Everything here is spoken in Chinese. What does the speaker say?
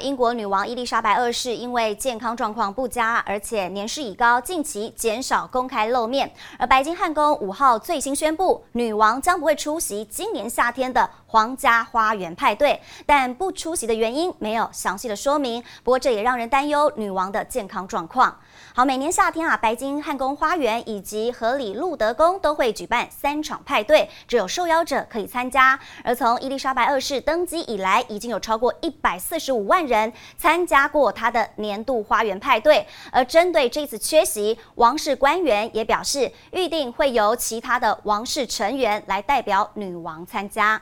英国女王伊丽莎白二世因为健康状况不佳，而且年事已高，近期减少公开露面。而白金汉宫五号最新宣布，女王将不会出席今年夏天的皇家花园派对，但不出席的原因没有详细的说明。不过这也让人担忧女王的健康状况。好，每年夏天啊，白金汉宫花园以及荷里路德宫都会举办三场派对，只有受邀者可以参加。而从伊丽莎白二世登基以来，已经有超过一百四十五万人人参加过他的年度花园派对。而针对这次缺席，王室官员也表示，预定会由其他的王室成员来代表女王参加。